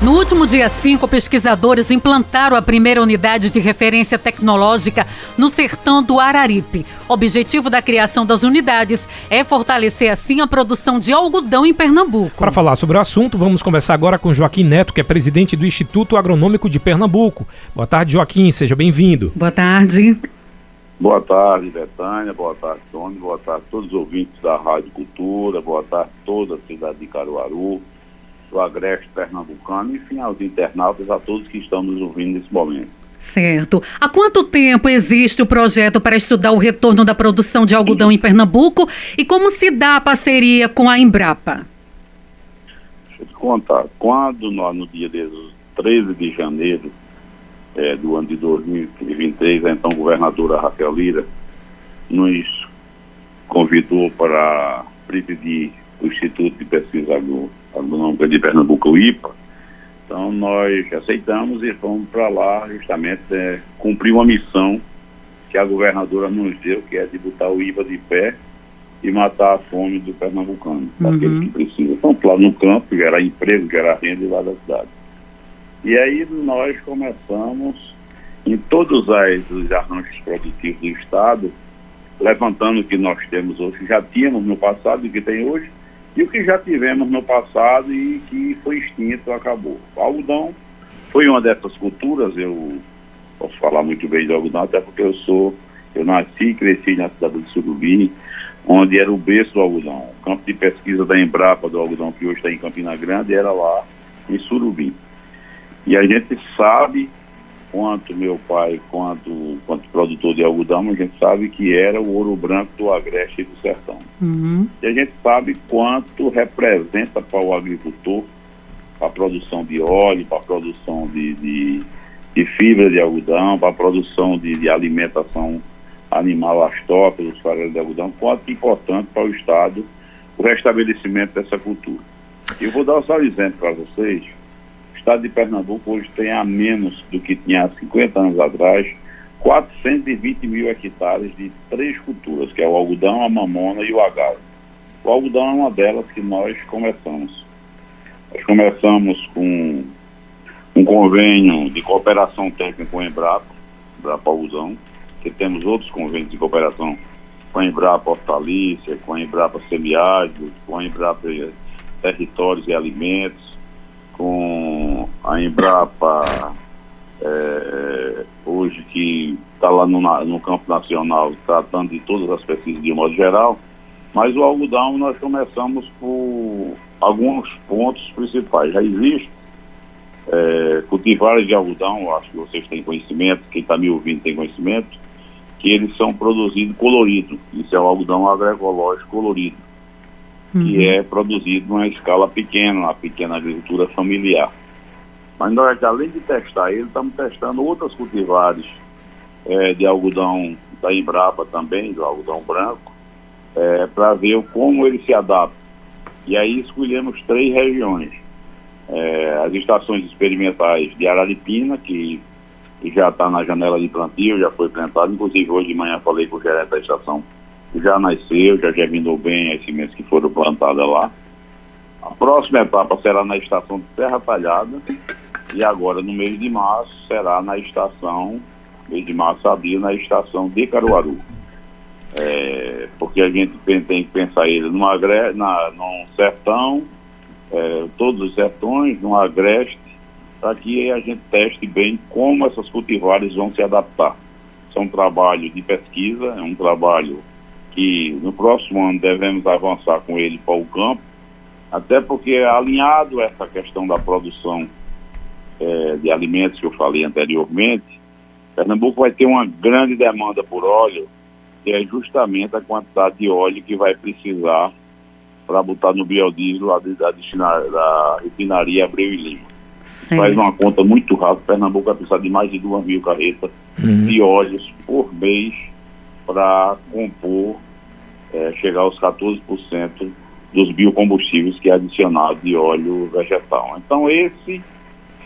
No último dia 5, pesquisadores implantaram a primeira unidade de referência tecnológica no sertão do Araripe. O objetivo da criação das unidades é fortalecer assim a produção de algodão em Pernambuco. Para falar sobre o assunto, vamos conversar agora com Joaquim Neto, que é presidente do Instituto Agronômico de Pernambuco. Boa tarde, Joaquim, seja bem-vindo. Boa tarde. Boa tarde, Betânia. Boa tarde, Tony. Boa tarde a todos os ouvintes da Rádio Cultura. Boa tarde a toda a cidade de Caruaru do Agreste Pernambucano, enfim, aos internautas, a todos que estão nos ouvindo nesse momento. Certo. Há quanto tempo existe o projeto para estudar o retorno da produção de algodão em Pernambuco e como se dá a parceria com a Embrapa? Deixa eu te contar. Quando nós, no dia 13 de janeiro é, do ano de 2023, a então governadora Raquel Lira nos convidou para presidir o Instituto de Pesquisa Agro Agronômica de Pernambuco, o IPA. Então nós aceitamos e fomos para lá justamente é, cumprir uma missão que a governadora nos deu, que é de botar o IPA de pé e matar a fome do pernambucano, uhum. aqueles que precisam. Então, lá no campo, gerar emprego, gerar renda lá da cidade. E aí nós começamos em todos os arranjos produtivos do Estado, levantando o que nós temos hoje, já tínhamos no passado e que tem hoje, e o que já tivemos no passado e que foi extinto, acabou. O algodão foi uma dessas culturas, eu posso falar muito bem de algodão, até porque eu sou, eu nasci e cresci na cidade de Surubim, onde era o berço do algodão. O campo de pesquisa da Embrapa do algodão, que hoje está em Campina Grande, era lá em Surubim. E a gente sabe quanto meu pai, quanto, quanto produtor de algodão, a gente sabe que era o ouro branco do Agreste e do Sertão. Uhum. E a gente sabe quanto representa para o agricultor a produção de óleo, para a produção de, de, de, fibra de algodão, para a produção de, de alimentação animal, as tocas, os farelos de algodão, quanto importante para o Estado o restabelecimento dessa cultura. Eu vou dar só um exemplo para vocês estado de Pernambuco hoje tem a menos do que tinha há 50 anos atrás, 420 mil hectares de três culturas, que é o algodão, a mamona e o agave. O algodão é uma delas que nós começamos. Nós começamos com um convênio de cooperação técnica com a Embrapa, Embrapa Algodão, que temos outros convênios de cooperação com a Embrapa Hortalícia, com a Embrapa Semiárido, com a Embrapa Territórios e Alimentos, com a Embrapa, é, hoje que está lá no, no, campo nacional tratando de todas as pesquisas de modo geral, mas o algodão nós começamos por alguns pontos principais. Já existe é, cultivares de algodão, acho que vocês têm conhecimento, quem está me ouvindo tem conhecimento, que eles são produzidos colorido. Isso é o algodão agroecológico colorido uhum. que é produzido numa escala pequena, na pequena agricultura familiar. Mas nós, além de testar ele, estamos testando outras cultivares é, de algodão da Embrapa também, do algodão branco, é, para ver como ele se adapta. E aí escolhemos três regiões. É, as estações experimentais de Araripina, que, que já está na janela de plantio, já foi plantado. Inclusive, hoje de manhã falei com o gerente da estação já nasceu, já germinou bem as sementes que foram plantadas lá. A próxima etapa será na estação de Serra Talhada e agora no mês de março será na estação, mês de março abril, na estação de Caruaru. É, porque a gente tem, tem que pensar ele numa, na, num sertão, é, todos os sertões, num agreste, para que a gente teste bem como essas cultivares vão se adaptar. Isso é um trabalho de pesquisa, é um trabalho que no próximo ano devemos avançar com ele para o campo, até porque alinhado essa questão da produção é, de alimentos que eu falei anteriormente, Pernambuco vai ter uma grande demanda por óleo, que é justamente a quantidade de óleo que vai precisar para botar no biodiesel da, da, da refinaria Abreu e Lima. Sim. Faz uma conta muito rápida, Pernambuco vai precisar de mais de duas mil carretas uhum. de óleos por mês para compor é, chegar aos 14% dos biocombustíveis que é adicionado de óleo vegetal. Então esse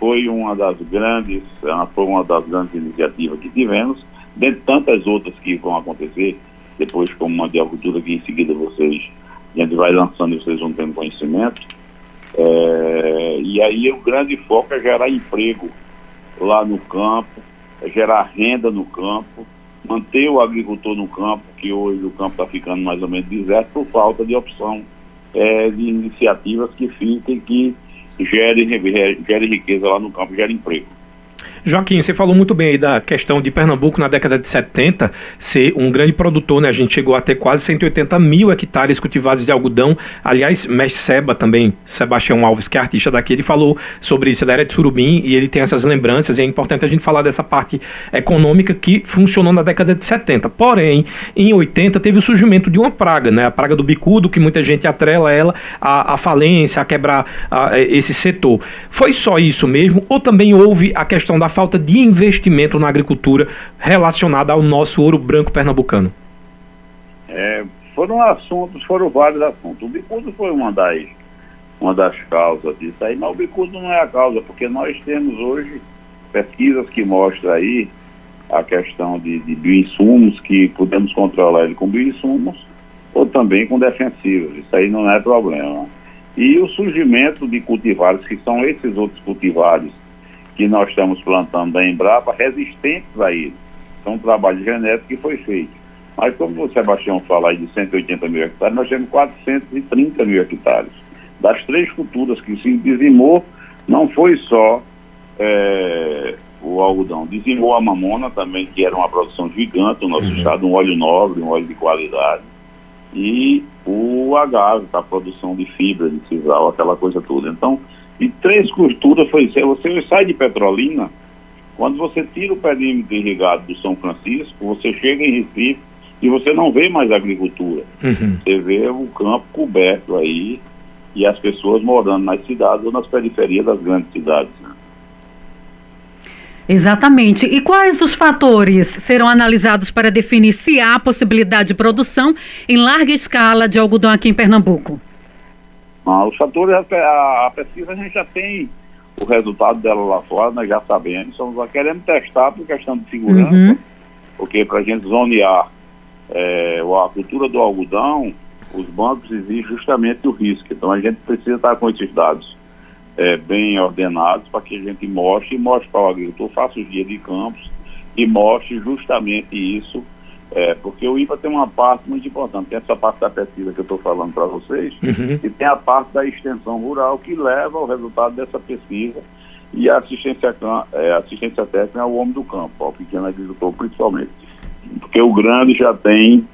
foi uma das grandes, é, foi uma das grandes iniciativas que tivemos, dentre tantas outras que vão acontecer, depois como uma de agricultura que em seguida vocês, a gente vai lançando e vocês vão tendo conhecimento. É, e aí o grande foco é gerar emprego lá no campo, é gerar renda no campo, manter o agricultor no campo, que hoje o campo está ficando mais ou menos deserto por falta de opção é, de iniciativas que fiquem, que gerem, gerem riqueza lá no campo, gerem emprego. Joaquim, você falou muito bem aí da questão de Pernambuco na década de 70 ser um grande produtor, né? A gente chegou a ter quase 180 mil hectares cultivados de algodão. Aliás, Mestre Seba também, Sebastião Alves, que é artista daqui, ele falou sobre isso. Ele era de Surubim e ele tem essas lembranças. E é importante a gente falar dessa parte econômica que funcionou na década de 70. Porém, em 80 teve o surgimento de uma praga, né? A praga do bicudo, que muita gente atrela ela à, à falência, a quebrar a, esse setor. Foi só isso mesmo? Ou também houve a questão da falta de investimento na agricultura relacionada ao nosso ouro branco pernambucano? É, foram assuntos, foram vários assuntos. O bicudo foi uma das, uma das causas disso aí, mas o bicudo não é a causa, porque nós temos hoje pesquisas que mostram aí a questão de, de bioinsumos, que podemos controlar ele com bioinsumos ou também com defensivos. Isso aí não é problema. E o surgimento de cultivares, que são esses outros cultivares que nós estamos plantando da Embrapa resistentes a isso. Então, um trabalho genético que foi feito. Mas, como o Sebastião fala aí de 180 mil hectares, nós temos 430 mil hectares. Das três culturas que se dizimou, não foi só é, o algodão, dizimou a mamona também, que era uma produção gigante no nosso uhum. estado, um óleo nobre, um óleo de qualidade, e o agave, a produção de fibra, de sisal, aquela coisa toda. Então, e três culturas foi isso. Você sai de Petrolina, quando você tira o perímetro irrigado do São Francisco, você chega em Recife e você não vê mais agricultura. Uhum. Você vê o campo coberto aí e as pessoas morando nas cidades ou nas periferias das grandes cidades. Né? Exatamente. E quais os fatores serão analisados para definir se há possibilidade de produção em larga escala de algodão aqui em Pernambuco? Ah, os fatores, a, a, pesquisa a gente já tem o resultado dela lá fora, nós já sabemos, só queremos testar por questão de segurança, uhum. porque para a gente zonear é, a cultura do algodão, os bancos exigem justamente o risco. Então a gente precisa estar com esses dados é, bem ordenados para que a gente mostre e mostre para o agricultor, faça os dias de campos e mostre justamente isso é, porque o IPA tem uma parte muito importante, tem essa parte da pesquisa que eu estou falando para vocês, uhum. e tem a parte da extensão rural que leva ao resultado dessa pesquisa e a assistência, é, assistência técnica ao homem do campo, ao pequeno agricultor principalmente. Porque o grande já tem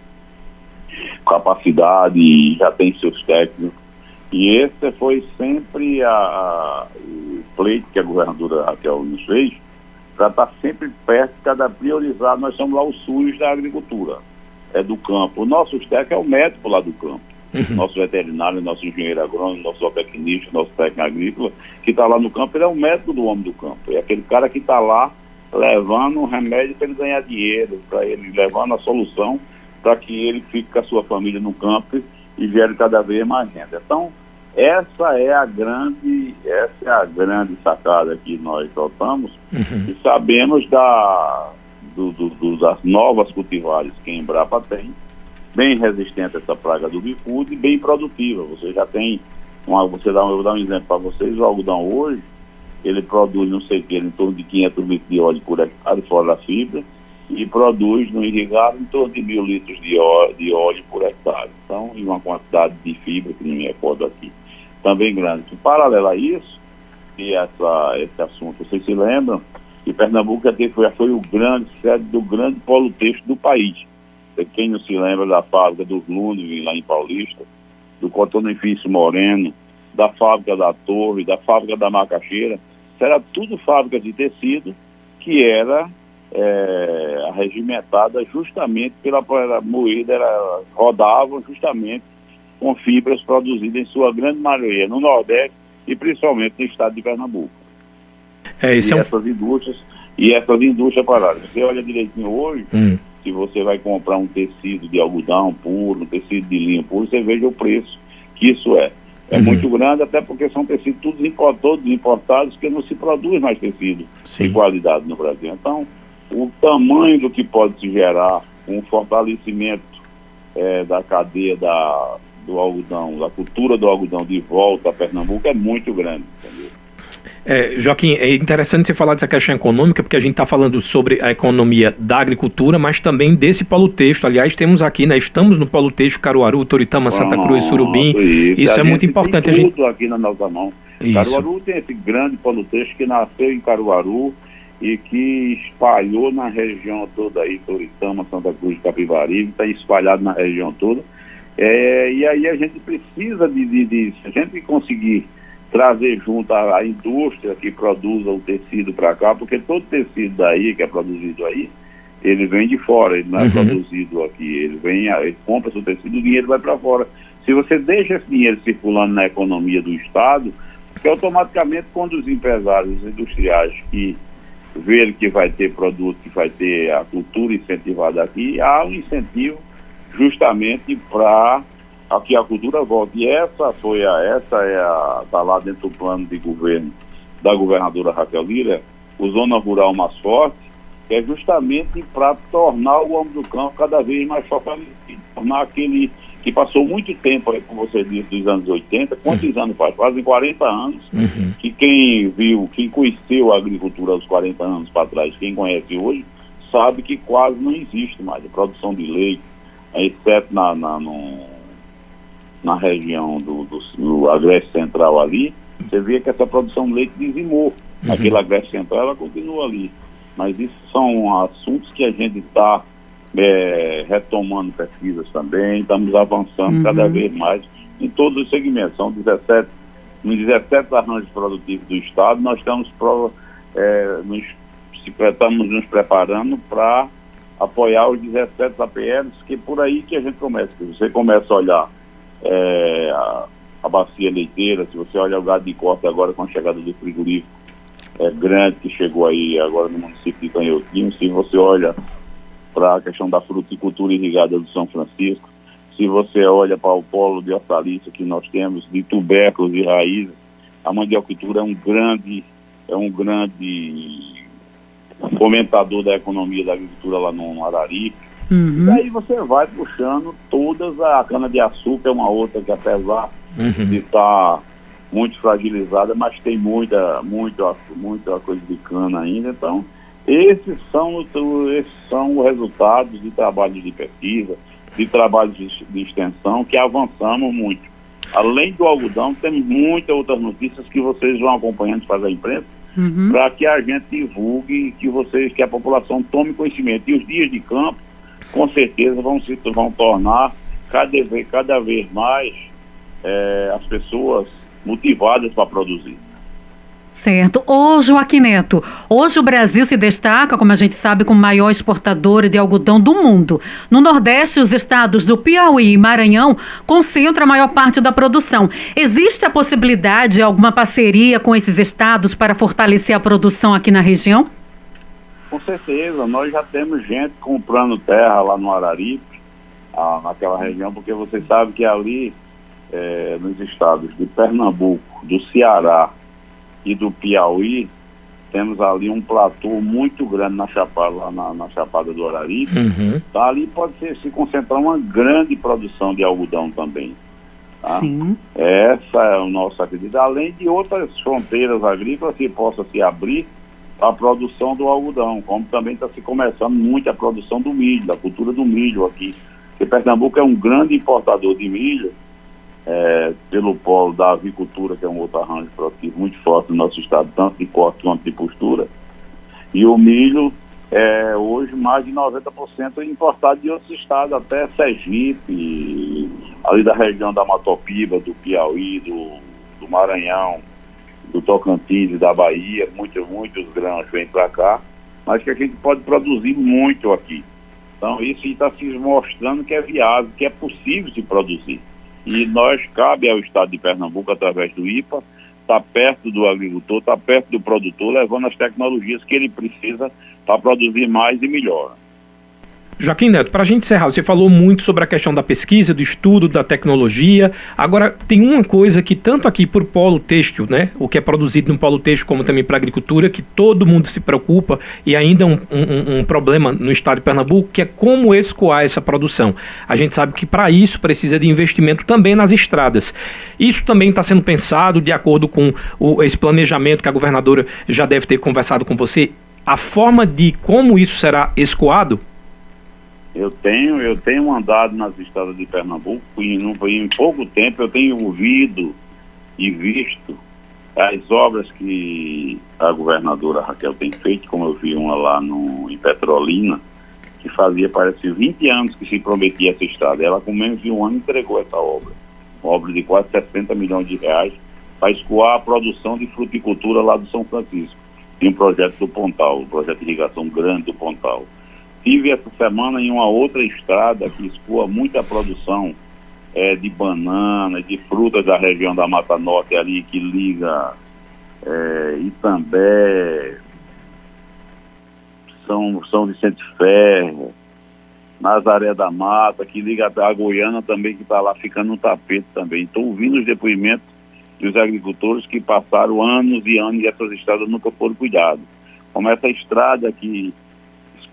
capacidade, já tem seus técnicos, e esse foi sempre a, a, o pleito que a governadora Raquel nos fez, para estar tá sempre perto, cada priorizar. Nós somos lá o SUS da agricultura, é do campo. O nosso técnico é o médico lá do campo. Uhum. Nosso veterinário, nosso engenheiro agrônomo, nosso zootecnista, nosso técnico agrícola, que está lá no campo, ele é o médico do homem do campo. É aquele cara que está lá levando um remédio para ele ganhar dinheiro, para ele levando a solução para que ele fique com a sua família no campo e gere cada vez mais renda. Então, essa é a grande, essa é a grande sacada que nós soltamos uhum. e sabemos da, do, do, do, das novas cultivares que a Embrapa tem, bem resistente a essa praga do bicudo e bem produtiva. Você já tem, uma, você dá, eu vou dar um exemplo para vocês, o algodão hoje, ele produz, não sei o que, em torno de 500 litros de óleo por hectare, fora da fibra, e produz no irrigado em torno de mil litros de óleo, de óleo por hectare. Então, em uma quantidade de fibra que não me recordo aqui também grande. Paralelo a isso, e essa, esse assunto, vocês se lembram que Pernambuco já, foi o grande, sede do grande polo texto do país. Quem não se lembra da fábrica do Ludwig lá em Paulista, do Cotonifício Moreno, da fábrica da Torre, da fábrica da Macaxeira, era tudo fábrica de tecido que era é, arregimentada justamente pela, pela moída, era, rodavam justamente com fibras produzidas em sua grande maioria no Nordeste e principalmente no estado de Pernambuco. É, e é um... essas indústrias, e essas indústrias paradas. Você olha direitinho hoje, hum. se você vai comprar um tecido de algodão puro, um tecido de linho puro, você veja o preço que isso é. É uhum. muito grande, até porque são tecidos todos, todos importados, que não se produz mais tecido Sim. de qualidade no Brasil. Então, o tamanho do que pode se gerar, um fortalecimento é, da cadeia da, do algodão, da cultura do algodão de volta a Pernambuco é muito grande. Entendeu? É, Joaquim, é interessante você falar dessa questão econômica, porque a gente está falando sobre a economia da agricultura, mas também desse polo texto. Aliás, temos aqui, né? Estamos no polo texto Caruaru, Toritama, Santa Cruz, Surubim. Isso, isso é muito importante. Tem tudo a gente... aqui na nossa mão. Isso. Caruaru tem esse grande polo texto que nasceu em Caruaru e que espalhou na região toda aí, Toritama, Santa Cruz, Capivari, está espalhado na região toda. É, e aí a gente precisa de, de, de se a gente conseguir trazer junto a, a indústria que produza o tecido para cá, porque todo tecido daí que é produzido aí, ele vem de fora, ele não é uhum. produzido aqui, ele vem, ele compra seu tecido, o dinheiro vai para fora. Se você deixa esse dinheiro circulando na economia do Estado, que automaticamente quando os empresários industriais que verem que vai ter produto, que vai ter a cultura incentivada aqui, há um incentivo justamente para que a cultura volte. E essa foi a, essa é a, está lá dentro do plano de governo da governadora Raquel Lira, o Zona Rural Mais Forte, que é justamente para tornar o homem do campo cada vez mais fortalecido, tornar aquele que passou muito tempo, aí, como você disse, dos anos 80, quantos uhum. anos faz? Fazem 40 anos, uhum. que quem viu, quem conheceu a agricultura aos 40 anos para trás, quem conhece hoje, sabe que quase não existe mais a produção de leite, exceto na, na, no, na região do, do, do Agreste Central ali, você vê que essa produção de leite dizimou. Uhum. Aquela Agreste Central, ela continua ali. Mas isso são assuntos que a gente está é, retomando pesquisas também, estamos avançando uhum. cada vez mais em todos os segmentos. São 17, nos 17 arranjos produtivos do Estado, nós estamos, pro, é, nos, estamos nos preparando para apoiar os 17 APLs, que é por aí que a gente começa. Você começa a olhar é, a, a, bacia leiteira, se você olha o gado de corte agora com a chegada do frigorífico é, grande que chegou aí agora no município de Canhotinho, se você olha para a questão da fruticultura irrigada do São Francisco, se você olha para o polo de hortaliça que nós temos, de tubérculos e raízes, a mandioquitura é um grande, é um grande fomentador da economia da agricultura lá no Araripe. Uhum. E aí você vai puxando todas, a cana-de-açúcar é uma outra que apesar uhum. de estar tá muito fragilizada, mas tem muita, muita, muita coisa de cana ainda, então esses são, esses são os resultados de trabalhos de pesquisa, de trabalhos de, de extensão que avançamos muito. Além do algodão, temos muitas outras notícias que vocês vão acompanhando para a imprensa, uhum. para que a gente divulgue, que vocês, que a população tome conhecimento. E os dias de campo, com certeza, vão se vão tornar cada vez, cada vez mais é, as pessoas motivadas para produzir. Certo. Ô, Joaquim Neto, hoje o Brasil se destaca, como a gente sabe, como maior exportador de algodão do mundo. No Nordeste, os estados do Piauí e Maranhão concentram a maior parte da produção. Existe a possibilidade de alguma parceria com esses estados para fortalecer a produção aqui na região? Com certeza. Nós já temos gente comprando terra lá no Araripe, naquela região, porque você sabe que ali, é, nos estados de Pernambuco, do Ceará, e do Piauí, temos ali um platô muito grande na Chapada, lá na, na Chapada do Araripe. Uhum. Tá, ali pode ser, se concentrar uma grande produção de algodão também. Tá? Sim. Essa é o nosso acredito. Além de outras fronteiras agrícolas que possa se abrir a produção do algodão, como também está se começando muito a produção do milho, da cultura do milho aqui. Porque Pernambuco é um grande importador de milho é, pelo polo da avicultura, que é um outro arranjo produtivo muito forte no nosso estado, tanto de corte quanto de postura. E o milho é hoje mais de 90% importado de outros estados, até Sergipe, ali da região da Matopiba, do Piauí, do, do Maranhão, do Tocantins e da Bahia, muitos, muitos grãos vêm para cá, mas que a gente pode produzir muito aqui. Então isso está se mostrando que é viável, que é possível se produzir. E nós, cabe ao Estado de Pernambuco, através do IPA, estar tá perto do agricultor, estar tá perto do produtor, levando as tecnologias que ele precisa para produzir mais e melhor. Joaquim Neto, para a gente encerrar, você falou muito sobre a questão da pesquisa, do estudo, da tecnologia. Agora, tem uma coisa que tanto aqui por polo têxtil, né, o que é produzido no polo têxtil, como também para a agricultura, que todo mundo se preocupa e ainda um, um, um, problema no estado de Pernambuco, que é como escoar essa produção. A gente sabe que para isso precisa de investimento também nas estradas. Isso também está sendo pensado de acordo com o, esse planejamento que a governadora já deve ter conversado com você. A forma de como isso será escoado eu tenho, eu tenho andado nas estradas de Pernambuco e em pouco tempo eu tenho ouvido e visto as obras que a governadora Raquel tem feito, como eu vi uma lá no, em Petrolina, que fazia, parece, 20 anos que se prometia essa estrada. Ela, com menos de um ano, entregou essa obra. Uma obra de quase 60 milhões de reais para escoar a produção de fruticultura lá do São Francisco. Tem um projeto do Pontal, um projeto de irrigação grande do Pontal. Tive essa semana em uma outra estrada que escoa muita produção é, de banana, de frutas da região da Mata Norte ali, que liga é, Itambé, São, São Vicente Ferro, Nazaré da Mata, que liga a Goiânia também, que está lá ficando no tapete também. Estou ouvindo os depoimentos dos agricultores que passaram anos e anos e essas estradas nunca foram cuidadas. Como essa estrada que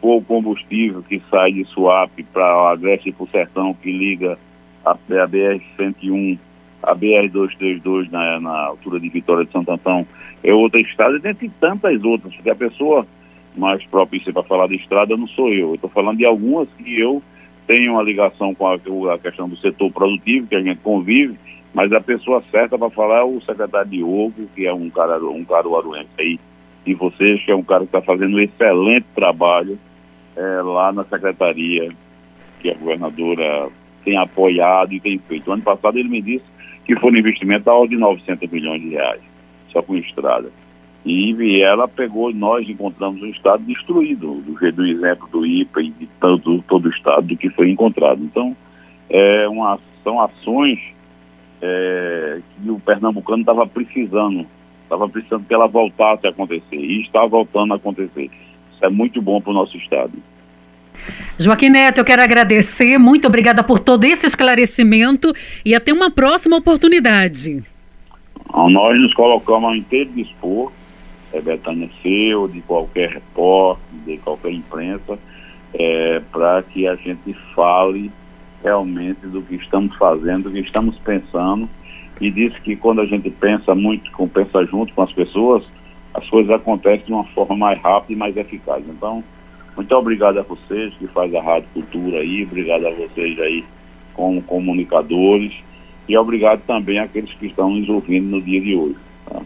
o combustível que sai de Suape para a Agreste e para o Sertão, que liga a, a BR-101, a BR-232 na, na, altura de Vitória de Santo Antão, é outra estrada, dentre tantas outras, porque a pessoa mais propícia para falar de estrada não sou eu. Eu estou falando de algumas que eu tenho uma ligação com a, a, questão do setor produtivo, que a gente convive, mas a pessoa certa para falar é o secretário Diogo, que é um cara, um cara aruense aí, e vocês, que é um cara que está fazendo um excelente trabalho é, lá na secretaria que a governadora tem apoiado e tem feito. Ano passado ele me disse que foi um investimento da ordem de 900 milhões de reais, só com estrada. E ela pegou, nós encontramos um estado destruído, do jeito do exemplo do IPA e de todo, todo o estado do que foi encontrado. Então, é uma, são ações é, que o pernambucano estava precisando, estava precisando que ela voltasse a acontecer, e está voltando a acontecer é muito bom para o nosso Estado. Joaquim Neto, eu quero agradecer, muito obrigada por todo esse esclarecimento e até uma próxima oportunidade. Nós nos colocamos ao inteiro dispor, é Betânia seu, de qualquer repórter, de qualquer imprensa, é, para que a gente fale realmente do que estamos fazendo, do que estamos pensando, e disse que quando a gente pensa muito, pensa junto com as pessoas, as coisas acontecem de uma forma mais rápida e mais eficaz. Então, muito obrigado a vocês que faz a Rádio Cultura aí, obrigado a vocês aí como comunicadores e obrigado também àqueles que estão nos ouvindo no dia de hoje. Tá?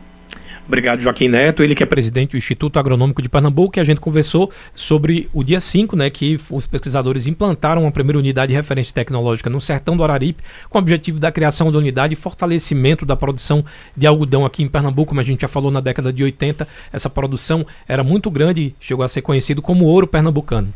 Obrigado, Joaquim Neto, ele que é presidente do Instituto Agronômico de Pernambuco, que a gente conversou sobre o dia 5, né, que os pesquisadores implantaram a primeira unidade de referência tecnológica no sertão do Araripe, com o objetivo da criação da unidade e fortalecimento da produção de algodão aqui em Pernambuco, como a gente já falou na década de 80, essa produção era muito grande, chegou a ser conhecido como ouro pernambucano.